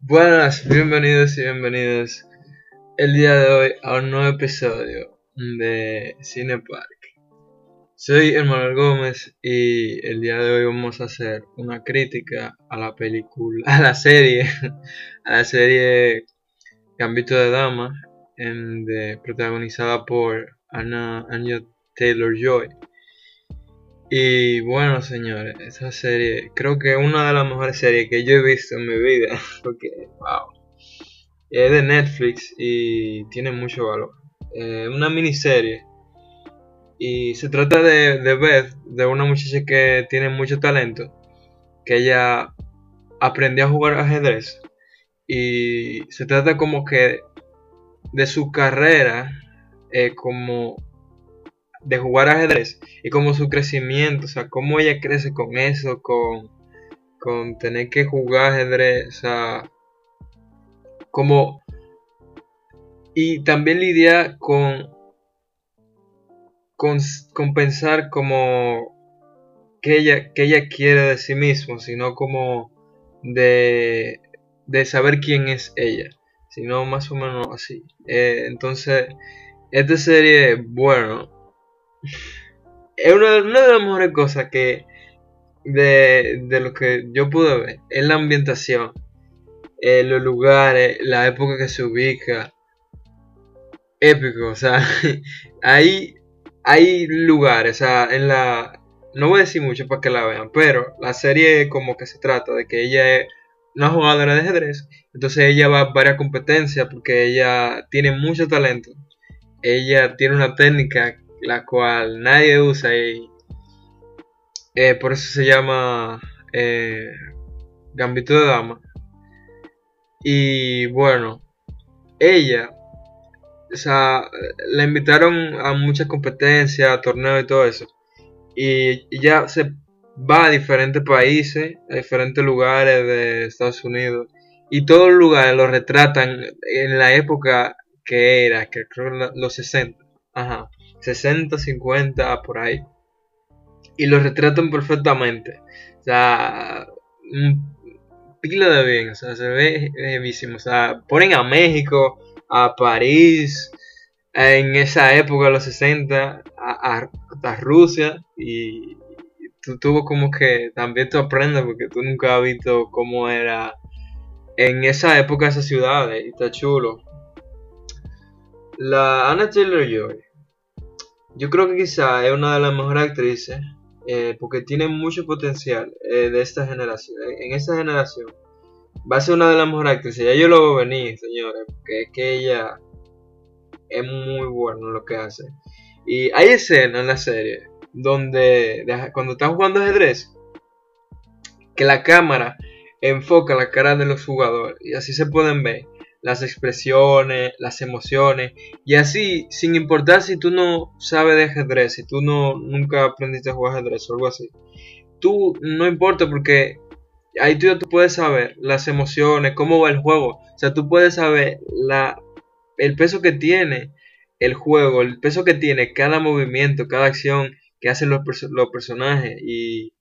Buenas, bienvenidos y bienvenidos el día de hoy a un nuevo episodio de Cinepark. Soy Hermano Gómez y el día de hoy vamos a hacer una crítica a la película, a la serie, a la serie Gambito de Dama, protagonizada por Anna, Anya Taylor Joy. Y bueno, señores, esa serie creo que es una de las mejores series que yo he visto en mi vida. Porque, wow. Es de Netflix y tiene mucho valor. Es una miniserie. Y se trata de, de Beth, de una muchacha que tiene mucho talento. Que ella aprendió a jugar ajedrez. Y se trata como que de su carrera eh, como de jugar ajedrez y como su crecimiento, o sea, cómo ella crece con eso, con, con tener que jugar ajedrez, o sea, como... Y también lidia con, con, con pensar como que ella, que ella quiere de sí mismo, sino como de, de saber quién es ella, sino más o menos así. Eh, entonces, esta serie, bueno, es una, de las mejores cosas que de, lo que yo pude ver es la ambientación, eh, los lugares, la época que se ubica. Épico, o sea, hay, hay lugares, o sea, en la... No voy a decir mucho para que la vean, pero la serie como que se trata de que ella es una jugadora de ajedrez, entonces ella va a varias competencias porque ella tiene mucho talento. Ella tiene una técnica la cual nadie usa y eh, por eso se llama eh, Gambito de Dama. Y bueno, ella, o sea, la invitaron a muchas competencias, a torneos y todo eso. Y ya se va a diferentes países, a diferentes lugares de Estados Unidos. Y todos los lugares lo retratan en la época que era, que creo los 60. Ajá. 60, 50, por ahí. Y lo retratan perfectamente. O sea, un pila de bien, o sea, se ve bellísimo. O sea, ponen a México, a París, en esa época, los 60, a, a, Rusia, y, tú tuvo como que también tú aprendes, porque tú nunca has visto cómo era en esa época esas ciudades, y está chulo. La Anna Taylor Joy yo creo que quizá es una de las mejores actrices eh, porque tiene mucho potencial eh, de esta generación. En esta generación va a ser una de las mejores actrices. Ya yo lo veo venir, señores, porque es que ella es muy buena en lo que hace. Y hay escenas en la serie donde cuando están jugando ajedrez, que la cámara enfoca la cara de los jugadores y así se pueden ver las expresiones, las emociones, y así, sin importar si tú no sabes de ajedrez, si tú no nunca aprendiste a jugar ajedrez o algo así, tú no importa porque ahí tú tú puedes saber las emociones, cómo va el juego, o sea, tú puedes saber la, el peso que tiene el juego, el peso que tiene cada movimiento, cada acción que hacen los, los personajes, y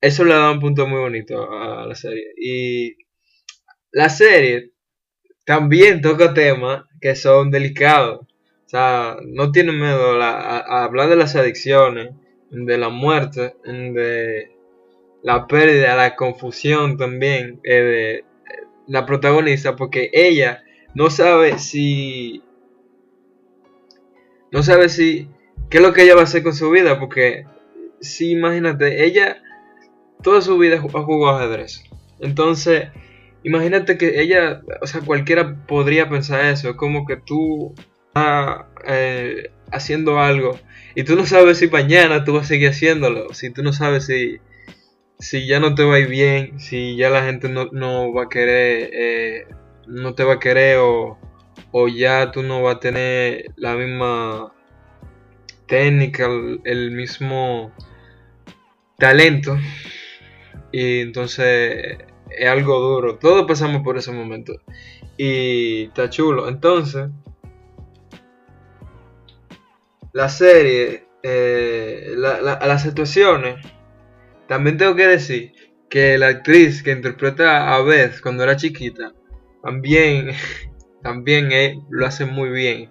eso le da un punto muy bonito a la serie. Y la serie también toca temas que son delicados. O sea, no tiene miedo a, hablar de las adicciones, de la muerte, de la pérdida, la confusión también eh, de la protagonista, porque ella no sabe si. No sabe si. ¿Qué es lo que ella va a hacer con su vida? Porque, si imagínate, ella toda su vida ha jugado ajedrez. Entonces, Imagínate que ella, o sea, cualquiera podría pensar eso. Es como que tú estás eh, haciendo algo y tú no sabes si mañana tú vas a seguir haciéndolo. Si tú no sabes si, si ya no te va a ir bien, si ya la gente no, va a querer, eh, no te va a querer o, o ya tú no vas a tener la misma técnica, el mismo talento. Y entonces es algo duro. Todos pasamos por ese momento. Y está chulo. Entonces, la serie, eh, las situaciones, también tengo que decir que la actriz que interpreta a Beth cuando era chiquita, también, también lo hace muy bien.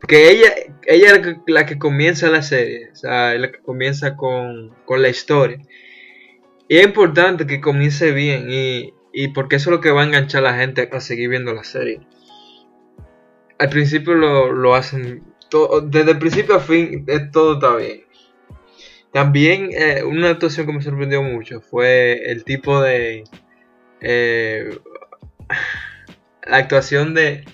Porque ella, ella es la que, comienza la serie, o sea, es la que comienza con, con la historia. Y es importante que comience bien y, y porque eso es lo que va a enganchar a la gente a seguir viendo la serie. Al principio lo, hacen, todo, desde el principio a fin eh, todo está bien. También eh, una actuación que me sorprendió mucho fue el tipo de... Eh, la actuación de...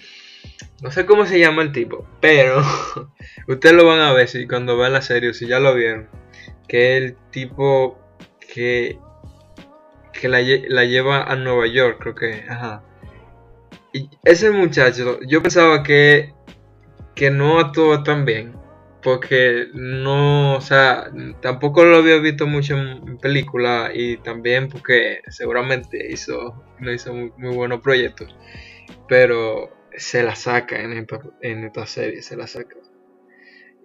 No sé cómo se llama el tipo, pero ustedes lo van a ver si cuando vean la serie, si ya lo vieron. Que el tipo que, que la, lleva a Nueva York, creo que. Ajá. Y ese muchacho, yo pensaba que, que no actuó tan bien. Porque no, o sea, tampoco lo había visto mucho en película y también porque seguramente hizo, no hizo muy, buenos proyectos. Pero se la saca en esta, en esta serie, se la saca.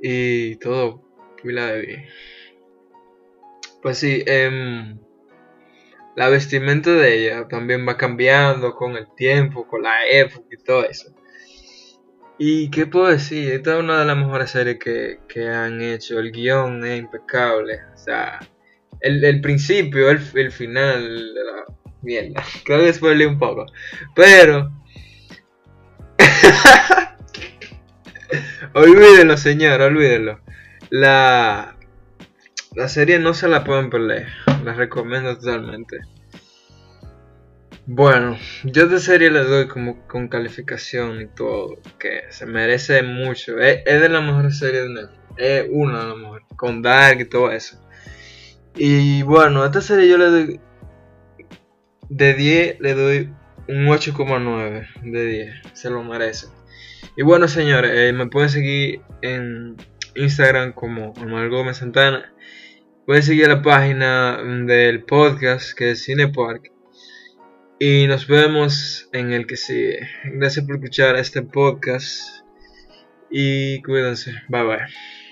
Y todo, pila de bien. Pues sí, em, la vestimenta de ella también va cambiando con el tiempo, con la época y todo eso. Y qué puedo decir, esta es una de las mejores series que, han hecho. El guion es impecable. O sea, el, principio, el, el final, mierda. Creo que spoilé un poco. Pero... olvídenlo, señor, olvídenlo. La, la serie no se la pueden perder. La recomiendo totalmente. Bueno, yo de serie le doy como con calificación y todo. Que se merece mucho. Es, de las mejores series de Netflix. Es una de las mejores. Con Dark y todo eso. Y bueno, a esta serie yo le doy. De 10 le doy un 8,9 de 10. Se lo merece. Y bueno, señores, eh, me pueden seguir en Instagram como Omar Gómez Santana. Pueden seguir la página del podcast que es Cinepark. Y nos vemos en el que sigue. Gracias por escuchar este podcast. Y cuídense. Bye bye.